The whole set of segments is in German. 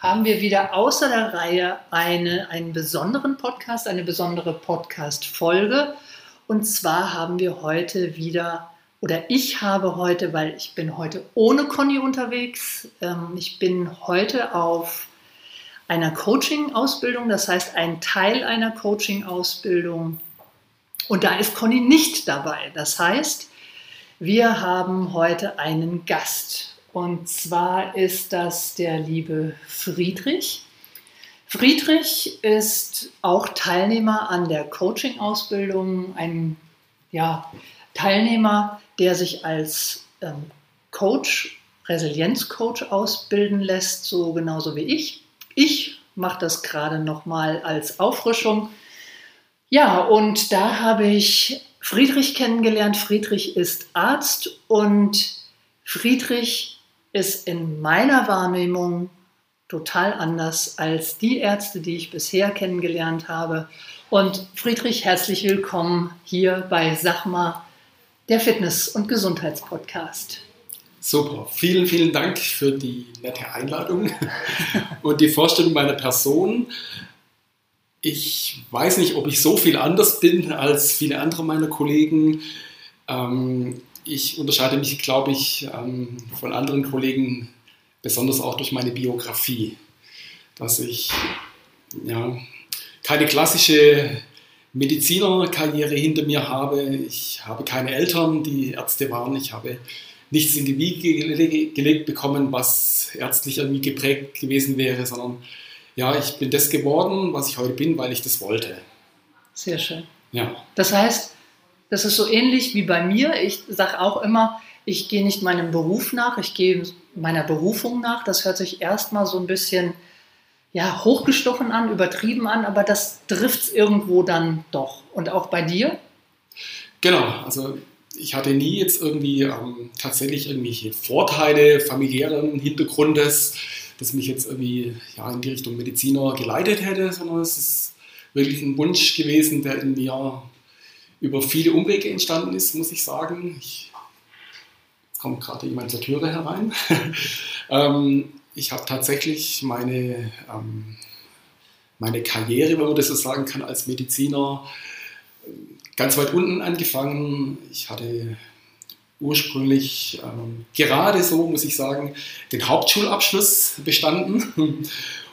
haben wir wieder außer der Reihe eine, einen besonderen Podcast, eine besondere Podcast-Folge. Und zwar haben wir heute wieder, oder ich habe heute, weil ich bin heute ohne Conny unterwegs, ähm, ich bin heute auf einer Coaching-Ausbildung, das heißt ein Teil einer Coaching-Ausbildung. Und da ist Conny nicht dabei. Das heißt, wir haben heute einen Gast. Und zwar ist das der liebe Friedrich. Friedrich ist auch Teilnehmer an der Coaching-Ausbildung, ein ja, Teilnehmer, der sich als ähm, Coach, Resilienzcoach ausbilden lässt, so genauso wie ich. Ich mache das gerade nochmal als Auffrischung. Ja, und da habe ich Friedrich kennengelernt. Friedrich ist Arzt und Friedrich ist in meiner Wahrnehmung total anders als die Ärzte, die ich bisher kennengelernt habe. Und Friedrich, herzlich willkommen hier bei Sachma, der Fitness- und Gesundheitspodcast. Super, vielen, vielen Dank für die nette Einladung und die Vorstellung meiner Person. Ich weiß nicht, ob ich so viel anders bin als viele andere meiner Kollegen. Ähm, ich unterscheide mich, glaube ich, ähm, von anderen Kollegen besonders auch durch meine Biografie, dass ich ja, keine klassische Medizinerkarriere hinter mir habe. Ich habe keine Eltern, die Ärzte waren. Ich habe nichts in die Wiege gelegt bekommen, was ärztlich irgendwie geprägt gewesen wäre, sondern ja, ich bin das geworden, was ich heute bin, weil ich das wollte. Sehr schön. Ja. Das heißt, das ist so ähnlich wie bei mir. Ich sage auch immer, ich gehe nicht meinem Beruf nach, ich gehe meiner Berufung nach. Das hört sich erstmal so ein bisschen ja, hochgestochen an, übertrieben an, aber das trifft es irgendwo dann doch. Und auch bei dir? Genau, also ich hatte nie jetzt irgendwie ähm, tatsächlich irgendwelche Vorteile familiären Hintergrundes, das mich jetzt irgendwie ja, in die Richtung Mediziner geleitet hätte, sondern es ist wirklich ein Wunsch gewesen, der in mir über viele Umwege entstanden ist, muss ich sagen. Ich, jetzt kommt gerade jemand zur Türe herein. ähm, ich habe tatsächlich meine, ähm, meine Karriere, wenn man das so sagen kann, als Mediziner ganz weit unten angefangen. Ich hatte ursprünglich ähm, gerade so, muss ich sagen, den Hauptschulabschluss bestanden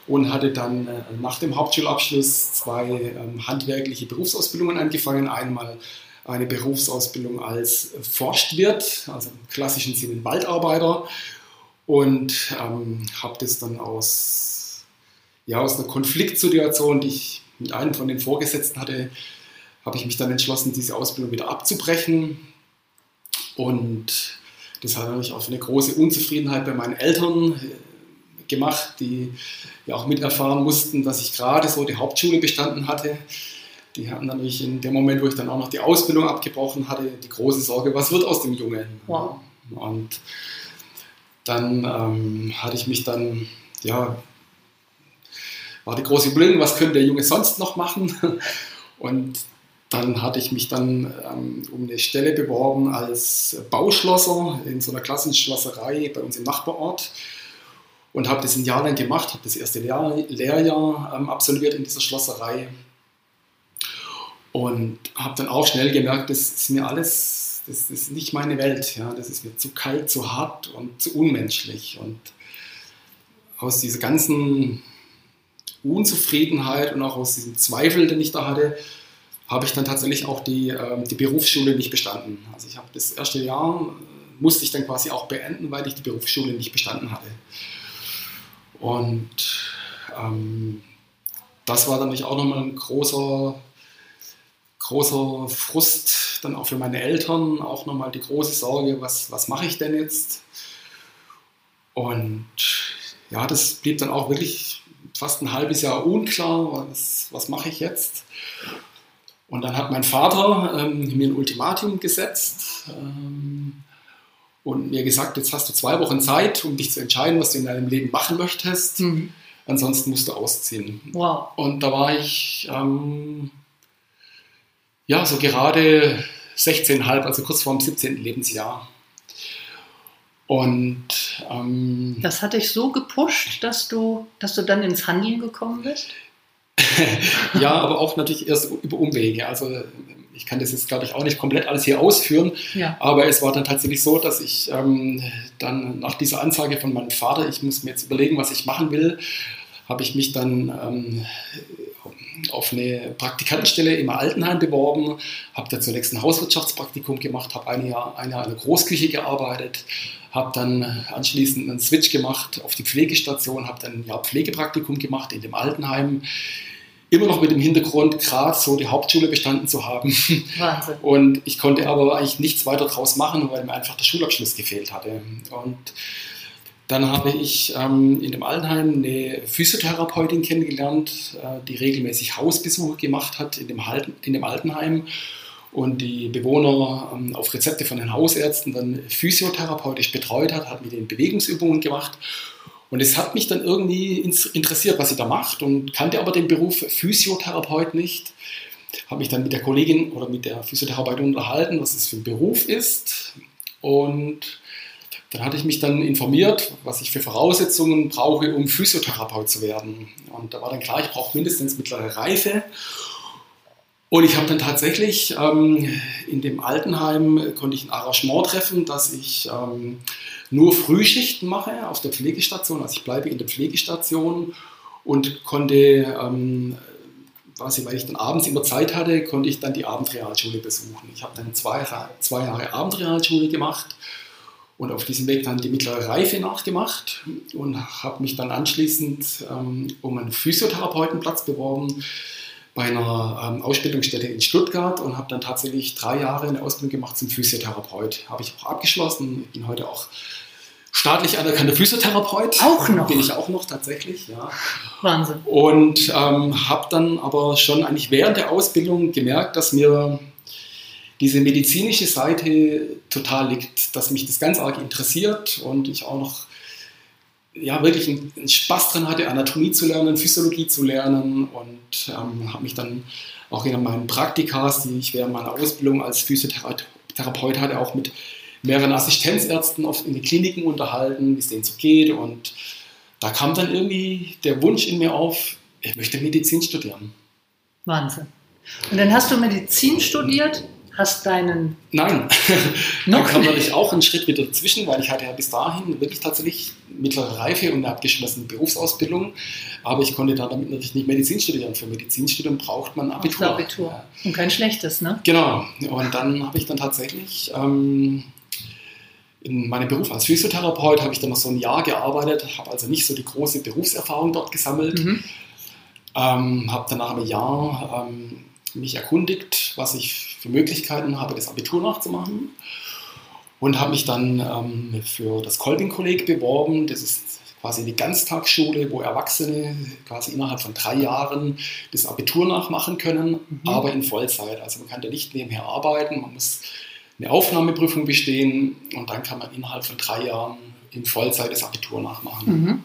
und hatte dann äh, nach dem Hauptschulabschluss zwei ähm, handwerkliche Berufsausbildungen angefangen. Einmal eine Berufsausbildung als Forstwirt, also im klassischen Sinne Waldarbeiter, und ähm, habe das dann aus, ja, aus einer Konfliktsituation, die ich mit einem von den Vorgesetzten hatte, habe ich mich dann entschlossen, diese Ausbildung wieder abzubrechen. Und das hat natürlich auch eine große Unzufriedenheit bei meinen Eltern äh, gemacht, die ja auch miterfahren mussten, dass ich gerade so die Hauptschule bestanden hatte. Die hatten natürlich in dem Moment, wo ich dann auch noch die Ausbildung abgebrochen hatte, die große Sorge, was wird aus dem Jungen? Wow. Und dann ähm, hatte ich mich dann, ja, war die große Überlegung, was könnte der Junge sonst noch machen? Und dann hatte ich mich dann ähm, um eine Stelle beworben als Bauschlosser in so einer Klassenschlosserei bei uns im Nachbarort und habe das ein Jahr lang gemacht, habe das erste Lehr Lehrjahr ähm, absolviert in dieser Schlosserei und habe dann auch schnell gemerkt, das ist mir alles, das ist nicht meine Welt, ja, das ist mir zu kalt, zu hart und zu unmenschlich und aus dieser ganzen Unzufriedenheit und auch aus diesem Zweifel, den ich da hatte, habe ich dann tatsächlich auch die, äh, die Berufsschule nicht bestanden. Also ich habe das erste Jahr, äh, musste ich dann quasi auch beenden, weil ich die Berufsschule nicht bestanden hatte. Und ähm, das war dann auch nochmal ein großer, großer Frust, dann auch für meine Eltern, auch nochmal die große Sorge, was, was mache ich denn jetzt? Und ja, das blieb dann auch wirklich fast ein halbes Jahr unklar, was, was mache ich jetzt? Und dann hat mein Vater ähm, mir ein Ultimatum gesetzt ähm, und mir gesagt, jetzt hast du zwei Wochen Zeit, um dich zu entscheiden, was du in deinem Leben machen möchtest. Mhm. Ansonsten musst du ausziehen. Wow. Und da war ich ähm, ja so gerade 16,5, also kurz vor dem 17. Lebensjahr. Und ähm, das hat dich so gepusht, dass du, dass du dann ins Handeln gekommen bist? ja, aber auch natürlich erst über Umwege. Also ich kann das jetzt, glaube ich, auch nicht komplett alles hier ausführen. Ja. Aber es war dann tatsächlich so, dass ich ähm, dann nach dieser Ansage von meinem Vater, ich muss mir jetzt überlegen, was ich machen will, habe ich mich dann ähm, auf eine Praktikantenstelle im Altenheim beworben, habe da zunächst ein Hauswirtschaftspraktikum gemacht, habe ein Jahr, ein Jahr in der Großküche gearbeitet, habe dann anschließend einen Switch gemacht auf die Pflegestation, habe dann ein Jahr Pflegepraktikum gemacht in dem Altenheim. Immer noch mit dem Hintergrund, gerade so die Hauptschule bestanden zu haben. Wahnsinn. Und ich konnte aber eigentlich nichts weiter draus machen, weil mir einfach der Schulabschluss gefehlt hatte. Und dann habe ich ähm, in dem Altenheim eine Physiotherapeutin kennengelernt, äh, die regelmäßig Hausbesuche gemacht hat in dem, Halten, in dem Altenheim und die Bewohner ähm, auf Rezepte von den Hausärzten dann physiotherapeutisch betreut hat, hat mit den Bewegungsübungen gemacht. Und es hat mich dann irgendwie interessiert, was sie da macht und kannte aber den Beruf Physiotherapeut nicht. Habe mich dann mit der Kollegin oder mit der Physiotherapeutin unterhalten, was es für ein Beruf ist. Und dann hatte ich mich dann informiert, was ich für Voraussetzungen brauche, um Physiotherapeut zu werden. Und da war dann klar, ich brauche mindestens mittlere Reife. Und ich habe dann tatsächlich ähm, in dem Altenheim konnte ich ein Arrangement treffen, dass ich ähm, nur Frühschichten mache auf der Pflegestation. Also ich bleibe in der Pflegestation und konnte, ähm, quasi, weil ich dann abends immer Zeit hatte, konnte ich dann die Abendrealschule besuchen. Ich habe dann zwei, zwei Jahre Abendrealschule gemacht und auf diesem Weg dann die mittlere Reife nachgemacht und habe mich dann anschließend ähm, um einen Physiotherapeutenplatz beworben bei einer ähm, Ausbildungsstätte in Stuttgart und habe dann tatsächlich drei Jahre eine Ausbildung gemacht zum Physiotherapeut. Habe ich auch abgeschlossen. Ich bin heute auch staatlich anerkannter Physiotherapeut. Auch noch? Bin ich auch noch tatsächlich, ja. Wahnsinn. Und ähm, habe dann aber schon eigentlich während der Ausbildung gemerkt, dass mir diese medizinische Seite total liegt, dass mich das ganz arg interessiert und ich auch noch ja, wirklich einen Spaß dran hatte, Anatomie zu lernen, Physiologie zu lernen und ähm, habe mich dann auch in meinen Praktikas, die ich während meiner Ausbildung als Physiotherapeut hatte, auch mit mehreren Assistenzärzten oft in den Kliniken unterhalten, wie es denen so geht und da kam dann irgendwie der Wunsch in mir auf, ich möchte Medizin studieren. Wahnsinn. Und dann hast du Medizin studiert hast deinen. Nein, dann kam natürlich auch einen Schritt wieder dazwischen, weil ich hatte ja bis dahin wirklich tatsächlich mittlere Reife und eine abgeschlossene Berufsausbildung. Aber ich konnte da damit natürlich nicht Medizin studieren. Für Medizinstudium braucht man Abitur. Abitur. Ja. Und kein schlechtes, ne? Genau. Und dann habe ich dann tatsächlich. Ähm, in meinem Beruf als Physiotherapeut habe ich dann noch so ein Jahr gearbeitet, habe also nicht so die große Berufserfahrung dort gesammelt. Mhm. Ähm, habe dann nach einem Jahr ähm, mich erkundigt, was ich für Möglichkeiten habe, das Abitur nachzumachen. Und habe mich dann ähm, für das Kolbing-Kolleg beworben. Das ist quasi eine Ganztagsschule, wo Erwachsene quasi innerhalb von drei Jahren das Abitur nachmachen können, mhm. aber in Vollzeit. Also man kann da nicht nebenher arbeiten, man muss eine Aufnahmeprüfung bestehen und dann kann man innerhalb von drei Jahren in Vollzeit das Abitur nachmachen. Mhm.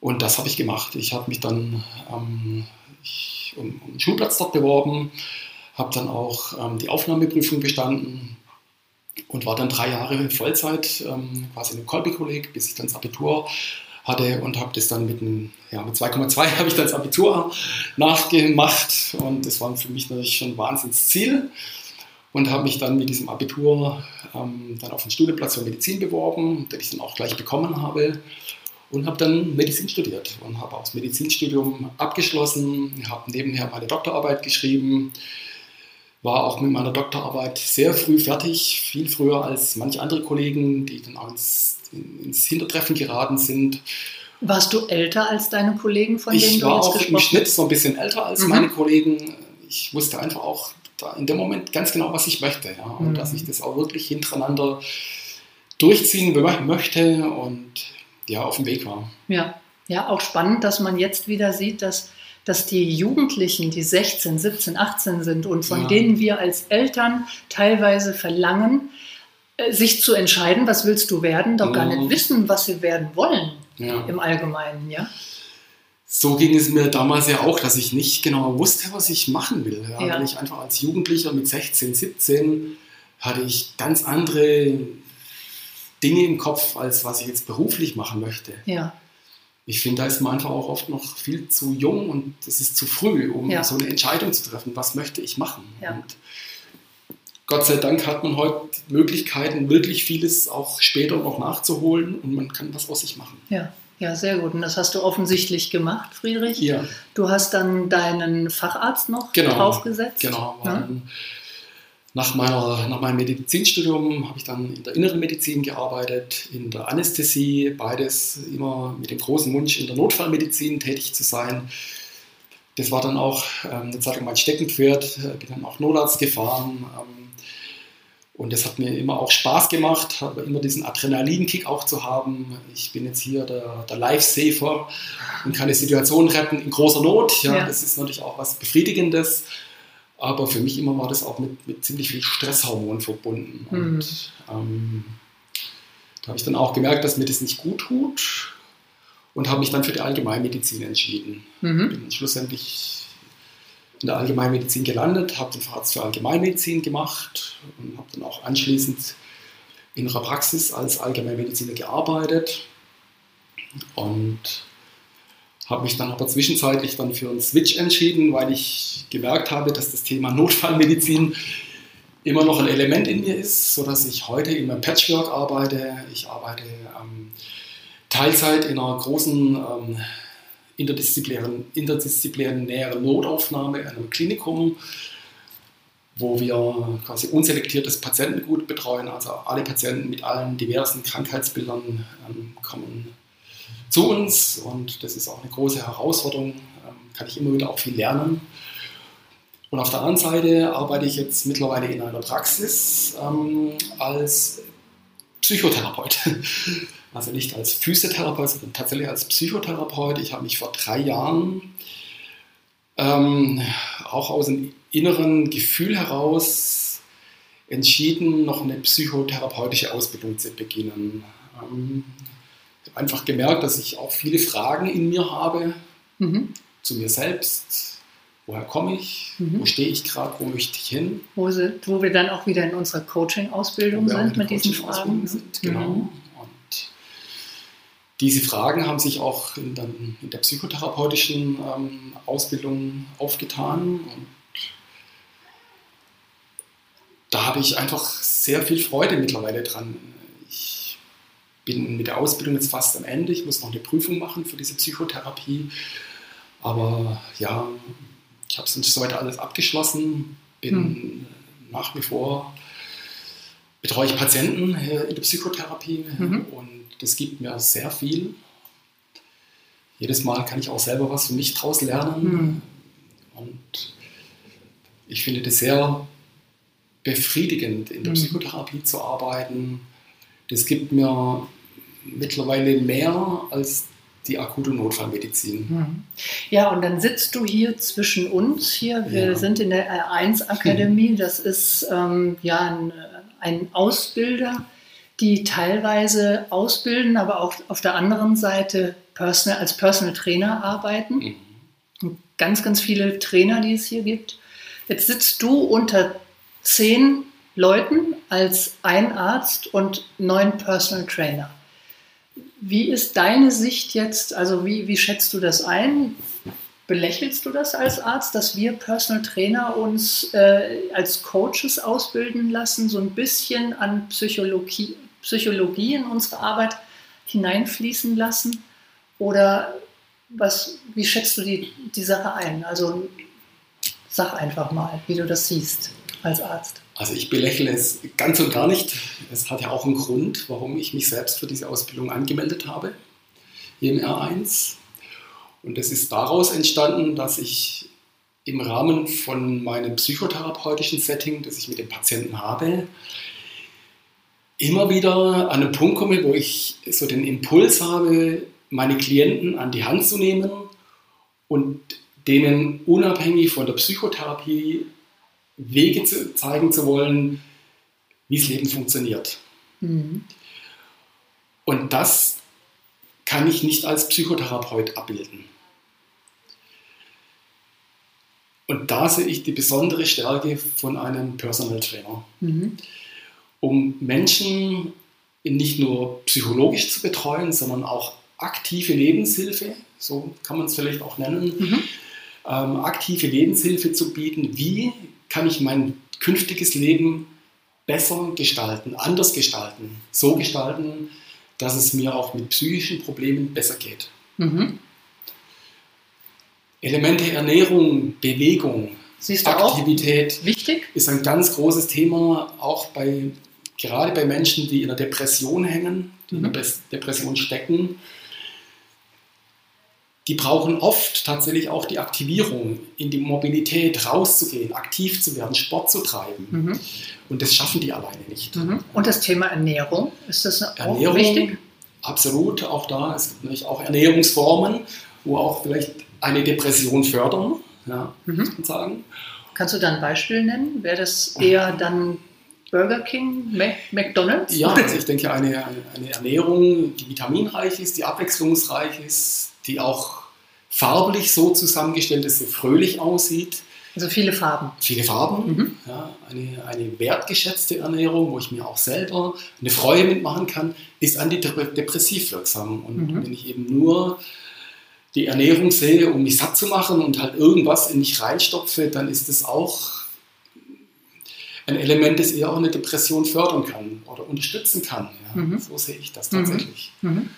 Und das habe ich gemacht. Ich habe mich dann ähm, ich, um, um einen Schulplatz dort beworben, habe dann auch ähm, die Aufnahmeprüfung bestanden und war dann drei Jahre Vollzeit ähm, quasi im Kolbi-Kolleg, bis ich dann das Abitur hatte und habe das dann mit, ja, mit 2,2 habe ich dann das Abitur nachgemacht und das war für mich natürlich schon ein Wahnsinnsziel und habe mich dann mit diesem Abitur ähm, dann auf den Studienplatz für Medizin beworben, den ich dann auch gleich bekommen habe und habe dann Medizin studiert und habe auch das Medizinstudium abgeschlossen, habe nebenher meine Doktorarbeit geschrieben, war auch mit meiner Doktorarbeit sehr früh fertig, viel früher als manche andere Kollegen, die dann auch ins, ins Hintertreffen geraten sind. Warst du älter als deine Kollegen, von denen ich du jetzt gesprochen Ich war auch im Schnitt so ein bisschen älter als mhm. meine Kollegen. Ich wusste einfach auch in dem Moment ganz genau, was ich möchte. Ja? Und mhm. dass ich das auch wirklich hintereinander durchziehen möchte und ja, auf dem Weg war. Ja, ja, auch spannend, dass man jetzt wieder sieht, dass, dass die Jugendlichen, die 16, 17, 18 sind und von ja. denen wir als Eltern teilweise verlangen, äh, sich zu entscheiden, was willst du werden, doch gar nicht mhm. wissen, was sie werden wollen ja. im Allgemeinen, ja. So ging es mir damals ja auch, dass ich nicht genau wusste, was ich machen will. Ja, ja. Ich einfach als Jugendlicher mit 16, 17 hatte ich ganz andere Dinge im Kopf, als was ich jetzt beruflich machen möchte. Ja. Ich finde, da ist man einfach auch oft noch viel zu jung und es ist zu früh, um ja. so eine Entscheidung zu treffen, was möchte ich machen. Ja. Und Gott sei Dank hat man heute Möglichkeiten, wirklich vieles auch später noch nachzuholen und man kann was aus sich machen. Ja. Ja, sehr gut. Und das hast du offensichtlich gemacht, Friedrich. Ja. Du hast dann deinen Facharzt noch genau, draufgesetzt. Genau. Ja? Nach, meiner, nach meinem Medizinstudium habe ich dann in der inneren Medizin gearbeitet, in der Anästhesie, beides immer mit dem großen Wunsch, in der Notfallmedizin tätig zu sein. Das war dann auch ähm, eine Zeit lang mein Steckenpferd, bin dann auch Notarzt gefahren. Ähm, und das hat mir immer auch Spaß gemacht, immer diesen Adrenalinkick auch zu haben. Ich bin jetzt hier der, der Lifesaver und kann eine Situation retten in großer Not. Ja, ja. Das ist natürlich auch was Befriedigendes. Aber für mich immer war das auch mit, mit ziemlich viel Stresshormon verbunden. Mhm. Und ähm, da habe ich dann auch gemerkt, dass mir das nicht gut tut und habe mich dann für die Allgemeinmedizin entschieden. Mhm. Bin schlussendlich in der Allgemeinmedizin gelandet, habe den Facharzt für Allgemeinmedizin gemacht und habe dann auch anschließend in einer Praxis als Allgemeinmediziner gearbeitet und habe mich dann aber zwischenzeitlich dann für einen Switch entschieden, weil ich gemerkt habe, dass das Thema Notfallmedizin immer noch ein Element in mir ist, sodass ich heute in meinem Patchwork arbeite. Ich arbeite ähm, Teilzeit in einer großen ähm, interdisziplinären, interdisziplinären Notaufnahme in einem Klinikum, wo wir quasi unselektiertes Patientengut betreuen. Also alle Patienten mit allen diversen Krankheitsbildern ähm, kommen zu uns und das ist auch eine große Herausforderung, ähm, kann ich immer wieder auch viel lernen. Und auf der anderen Seite arbeite ich jetzt mittlerweile in einer Praxis ähm, als Psychotherapeut. Also nicht als Physiotherapeut, sondern tatsächlich als Psychotherapeut. Ich habe mich vor drei Jahren ähm, auch aus dem inneren Gefühl heraus entschieden, noch eine psychotherapeutische Ausbildung zu beginnen. Ähm, einfach gemerkt, dass ich auch viele Fragen in mir habe mhm. zu mir selbst. Woher komme ich? Mhm. Wo stehe ich gerade? Wo möchte ich hin? Wo, sie, wo, wir dann auch wieder in unserer Coaching-Ausbildung sind mit diesen Fragen. Sind, genau. Mhm. Und diese Fragen haben sich auch in, dann, in der psychotherapeutischen ähm, Ausbildung aufgetan. Und da habe ich einfach sehr viel Freude mittlerweile dran bin mit der Ausbildung jetzt fast am Ende. Ich muss noch eine Prüfung machen für diese Psychotherapie. Aber ja, ich habe es soweit alles abgeschlossen. Bin hm. nach wie vor betreue ich Patienten in der Psychotherapie mhm. und das gibt mir sehr viel. Jedes Mal kann ich auch selber was für mich daraus lernen. Mhm. Und ich finde das sehr befriedigend, in der mhm. Psychotherapie zu arbeiten das gibt mir mittlerweile mehr als die akute Notfallmedizin. Hm. Ja, und dann sitzt du hier zwischen uns. Hier, wir ja. sind in der R1-Akademie. Das ist ähm, ja ein, ein, Ausbilder, die teilweise ausbilden, aber auch auf der anderen Seite Personal, als Personal Trainer arbeiten. Mhm. Ganz, ganz viele Trainer, die es hier gibt. Jetzt sitzt du unter zehn Leuten als ein Arzt und neun Personal Trainer. Wie ist deine Sicht jetzt, also wie, wie schätzt du das ein? Belächelst du das als Arzt, dass wir Personal Trainer uns äh, als Coaches ausbilden lassen, so ein bisschen an Psychologie, Psychologie in unsere Arbeit hineinfließen lassen? Oder was, wie schätzt du die, die Sache ein? Also sag einfach mal, wie du das siehst als Arzt. Also ich belächle es ganz und gar nicht. Es hat ja auch einen Grund, warum ich mich selbst für diese Ausbildung angemeldet habe, hier im R1. Und es ist daraus entstanden, dass ich im Rahmen von meinem psychotherapeutischen Setting, das ich mit den Patienten habe, immer wieder an einen Punkt komme, wo ich so den Impuls habe, meine Klienten an die Hand zu nehmen und denen unabhängig von der Psychotherapie Wege zu, zeigen zu wollen, wie das Leben funktioniert. Mhm. Und das kann ich nicht als Psychotherapeut abbilden. Und da sehe ich die besondere Stärke von einem Personal Trainer. Mhm. Um Menschen nicht nur psychologisch zu betreuen, sondern auch aktive Lebenshilfe, so kann man es vielleicht auch nennen, mhm. ähm, aktive Lebenshilfe zu bieten. Wie kann ich mein künftiges Leben besser gestalten, anders gestalten, so gestalten, dass es mir auch mit psychischen Problemen besser geht? Mhm. Elemente Ernährung, Bewegung, Aktivität wichtig? ist ein ganz großes Thema, auch bei, gerade bei Menschen, die in einer Depression hängen, die mhm. in einer Depression stecken. Die brauchen oft tatsächlich auch die Aktivierung, in die Mobilität rauszugehen, aktiv zu werden, Sport zu treiben. Mhm. Und das schaffen die alleine nicht. Mhm. Und das Thema Ernährung, ist das auch Ernährung, wichtig? Absolut, auch da. Es gibt natürlich auch Ernährungsformen, wo auch vielleicht eine Depression fördern, ja, mhm. muss man sagen. Kannst du da ein Beispiel nennen? Wäre das eher dann Burger King, McDonalds? Ja, also ich denke, eine, eine Ernährung, die vitaminreich ist, die abwechslungsreich ist, die auch farblich so zusammengestellt ist, so fröhlich aussieht. Also viele Farben. Viele Farben, mhm. ja, eine, eine wertgeschätzte Ernährung, wo ich mir auch selber eine Freude mitmachen kann, ist antidepressiv wirksam. Und mhm. wenn ich eben nur die Ernährung sehe, um mich satt zu machen und halt irgendwas in mich reinstopfe, dann ist es auch ein Element, das eher auch eine Depression fördern kann oder unterstützen kann. Ja, mhm. So sehe ich das tatsächlich. Mhm.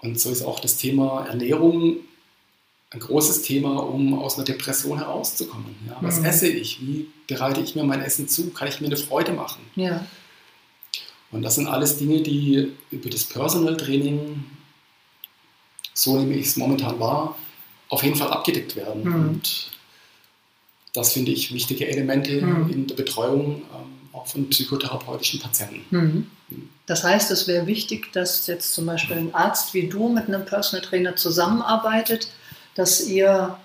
Und so ist auch das Thema Ernährung ein großes Thema, um aus einer Depression herauszukommen. Ja, was mhm. esse ich? Wie bereite ich mir mein Essen zu? Kann ich mir eine Freude machen? Ja. Und das sind alles Dinge, die über das Personal Training so nehme ich es momentan wahr, auf jeden Fall abgedeckt werden. Mhm. Und das finde ich wichtige Elemente mhm. in der Betreuung ähm, von psychotherapeutischen Patienten. Mhm. Das heißt, es wäre wichtig, dass jetzt zum Beispiel ein Arzt wie du mit einem Personal Trainer zusammenarbeitet, dass ihr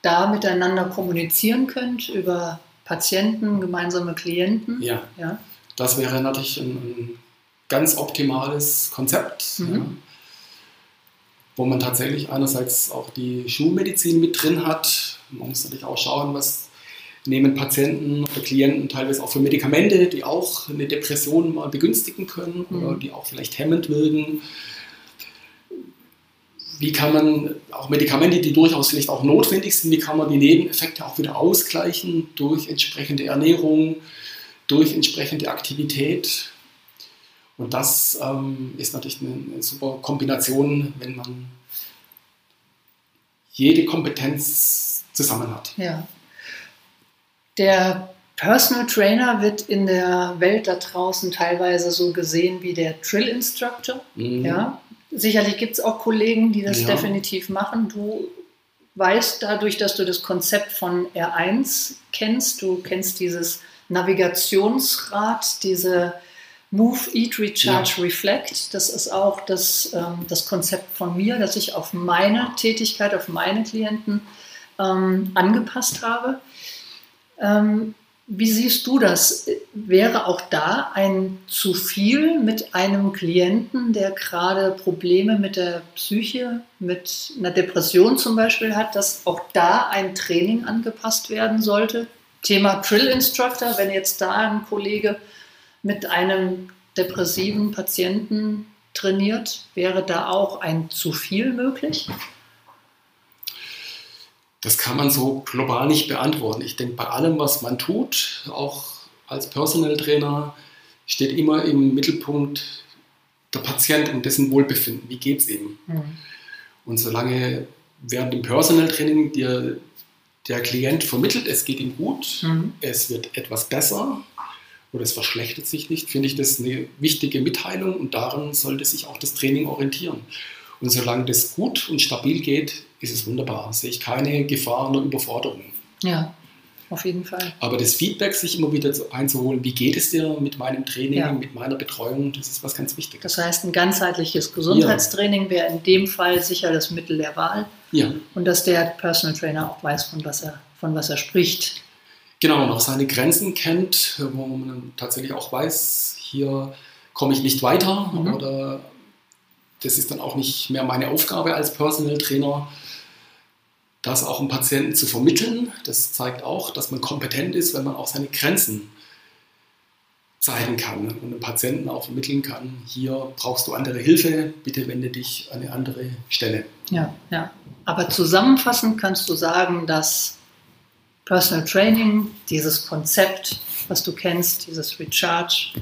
da miteinander kommunizieren könnt über Patienten, gemeinsame Klienten. Ja, ja. das wäre natürlich ein, ein ganz optimales Konzept. Mhm. Ja wo man tatsächlich einerseits auch die Schulmedizin mit drin hat. Man muss natürlich auch schauen, was nehmen Patienten oder Klienten teilweise auch für Medikamente, die auch eine Depression mal begünstigen können mhm. oder die auch vielleicht hemmend wirken. Wie kann man auch Medikamente, die durchaus vielleicht auch notwendig sind, wie kann man die Nebeneffekte auch wieder ausgleichen durch entsprechende Ernährung, durch entsprechende Aktivität? Und das ähm, ist natürlich eine, eine, super Kombination, wenn man jede Kompetenz zusammen hat. Ja. Der Personal Trainer wird in der Welt da draußen teilweise so gesehen wie der Drill Instructor. Mhm. Ja. Sicherlich gibt es auch Kollegen, die das ja. definitiv machen. Du weißt dadurch, dass du das Konzept von R1 kennst, du kennst dieses Navigationsrad, diese Move, Eat, Recharge, ja. Reflect. Das ist auch das, ähm, das Konzept von mir, das ich auf meine Tätigkeit, auf meine Klienten ähm, angepasst habe. Ähm, wie siehst du das? Wäre auch da ein zu viel mit einem Klienten, der gerade Probleme mit der Psyche, mit einer Depression zum Beispiel hat, dass auch da ein Training angepasst werden sollte? Thema Drill Instructor, wenn jetzt da ein Kollege mit einem depressiven Patienten trainiert, wäre da auch ein zu viel möglich? Das kann man so global nicht beantworten. Ich denke, bei allem, was man tut, auch als Personal Trainer, steht immer im Mittelpunkt der Patient und dessen Wohlbefinden. Wie geht es ihm? Mhm. Und solange während dem Personal Training dir der Klient vermittelt, es geht ihm gut, mhm. es wird etwas besser oder es verschlechtert sich nicht, finde ich das eine wichtige Mitteilung und daran sollte sich auch das Training orientieren. Und solange das gut und stabil geht, ist es wunderbar. Sehe ich keine Gefahr einer Überforderung. Ja, auf jeden Fall. Aber das Feedback sich immer wieder einzuholen, wie geht es dir mit meinem Training, ja. mit meiner Betreuung, das ist was ganz Wichtiges. Das heißt, ein ganzheitliches Gesundheitstraining ja. wäre in dem Fall sicher das Mittel der Wahl. Ja. Und dass der Personal Trainer auch weiß, von was er, von was er spricht. Genau, und auch seine Grenzen kennt, wo man tatsächlich auch weiß, hier komme ich nicht weiter mhm. oder das ist dann auch nicht mehr meine Aufgabe als Personal Trainer das auch dem Patienten zu vermitteln. Das zeigt auch, dass man kompetent ist, wenn man auch seine Grenzen zeigen kann und dem Patienten auch vermitteln kann, hier brauchst du andere Hilfe, bitte wende dich an eine andere Stelle. Ja, ja. Aber zusammenfassend kannst du sagen, dass Personal Training, dieses Konzept, was du kennst, dieses Recharge,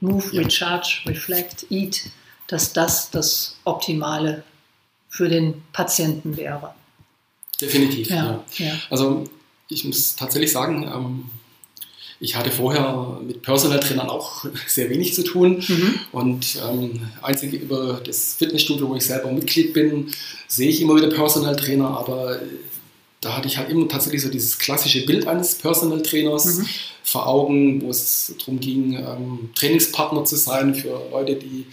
Move, ja. Recharge, Reflect, Eat, dass das das Optimale für den Patienten wäre. Definitiv, ja. ja. Also ich muss tatsächlich sagen, ähm, ich hatte vorher mit Personal Trainern auch sehr wenig zu tun mhm. und ähm, einzig über das Fitnessstudio, wo ich selber Mitglied bin, sehe ich immer wieder Personal Trainer, aber da hatte ich halt immer tatsächlich so dieses klassische Bild eines Personal Trainers mhm. vor Augen, wo es darum ging, ähm, Trainingspartner zu sein für Leute, die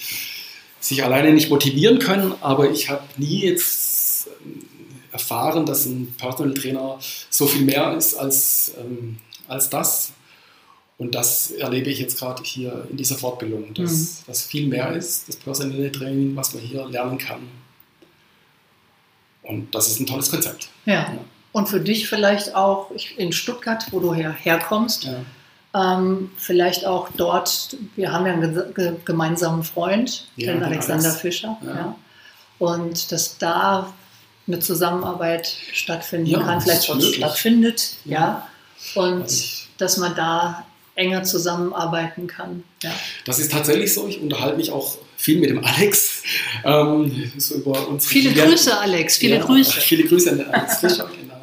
sich alleine nicht motivieren können, aber ich habe nie jetzt ähm, erfahren, dass ein Personal Trainer so viel mehr ist als, ähm, als das. Und das erlebe ich jetzt gerade hier in dieser Fortbildung, dass mhm. das viel mehr ist, das personelle Training, was man hier lernen kann. Und das ist ein tolles Konzept. Ja. ja. Und für dich vielleicht auch in Stuttgart, wo du her, herkommst, ja. Ähm, vielleicht auch dort, wir haben ja einen gemeinsamen Freund, ja, den Alexander Alex. Fischer. Ja. Und dass da eine Zusammenarbeit stattfinden ja, kann, vielleicht schon stattfindet, ja. ja. Und also dass man da enger zusammenarbeiten kann. Ja. Das ist tatsächlich so. Ich unterhalte mich auch viel mit dem Alex. Ähm, so über viele Grüße, Alex. Viele ja, Grüße. Viele Grüße an den Alex Fischer, genau.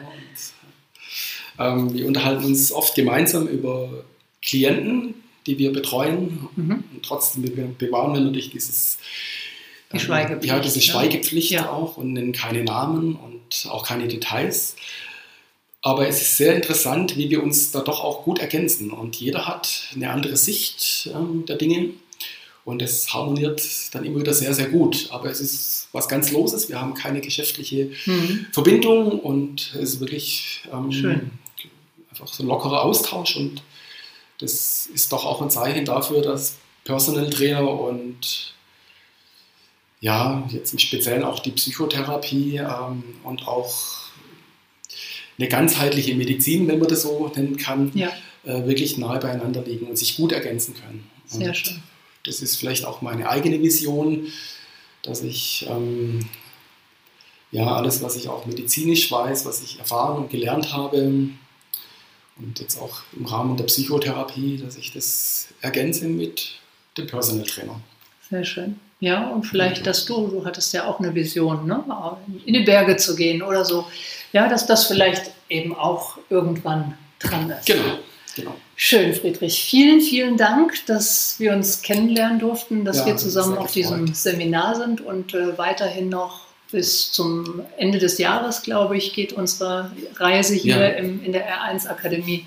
Und, ähm, wir unterhalten uns oft gemeinsam über Klienten, die wir betreuen. Mhm. Und trotzdem bewahren wir natürlich dieses die Schweigepflicht. Ja, diese Schweigepflicht ja. auch und nennen keine Namen und auch keine Details. Aber es ist sehr interessant, wie wir uns da doch auch gut ergänzen. Und jeder hat eine andere Sicht ähm, der Dinge. Und es harmoniert dann immer wieder sehr, sehr gut. Aber es ist was ganz Loses. Wir haben keine geschäftliche mhm. Verbindung und es ist wirklich ähm, einfach so ein lockerer Austausch. Und das ist doch auch ein Zeichen dafür, dass Personal Trainer und ja, jetzt im Speziellen auch die Psychotherapie ähm, und auch eine ganzheitliche Medizin, wenn man das so nennen kann, ja. äh, wirklich nahe beieinander liegen und sich gut ergänzen können. Sehr und schön. Das ist vielleicht auch meine eigene Vision, dass ich ähm, ja alles, was ich auch medizinisch weiß, was ich erfahren und gelernt habe und jetzt auch im Rahmen der Psychotherapie, dass ich das ergänze mit dem Personal Trainer. Sehr schön. Ja, und vielleicht, dass du, du hattest ja auch eine Vision, ne? in die Berge zu gehen oder so. Ja, dass das vielleicht eben auch irgendwann dran ist. Genau, genau. Schön, Friedrich. Vielen, vielen Dank, dass wir uns kennenlernen durften, dass ja, wir zusammen auf diesem Seminar sind und äh, weiterhin noch bis zum Ende des Jahres, glaube ich, geht unsere Reise hier ja. im, in der R1 Akademie,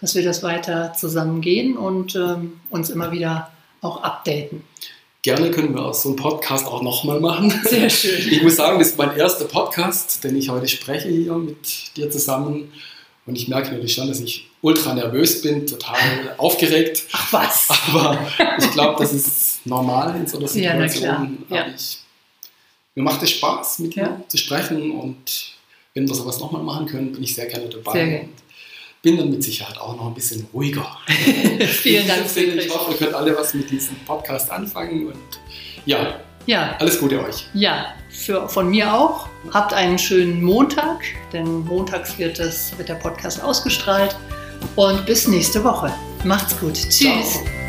dass wir das weiter zusammen gehen und ähm, uns immer wieder auch updaten. Gerne können wir so einen Podcast auch nochmal machen. Sehr schön. Ich muss sagen, das ist mein erster Podcast, den ich heute spreche hier mit dir zusammen. Und ich merke natürlich schon, dass ich ultra nervös bin, total aufgeregt. Ach was. Aber ich glaube, das ist normal in so einer Situation. Ja, ja. Ich, mir macht es Spaß, mit ja. dir zu sprechen. Und wenn wir sowas nochmal machen können, bin ich sehr gerne dabei. Sehr gerne bin dann mit Sicherheit auch noch ein bisschen ruhiger. Vielen Dank. Ich hoffe, ihr könnt alle was mit diesem Podcast anfangen und ja, ja. alles Gute euch. Ja, für, von mir auch. Habt einen schönen Montag, denn montags wird, das, wird der Podcast ausgestrahlt. Und bis nächste Woche. Macht's gut. Tschüss. Ciao.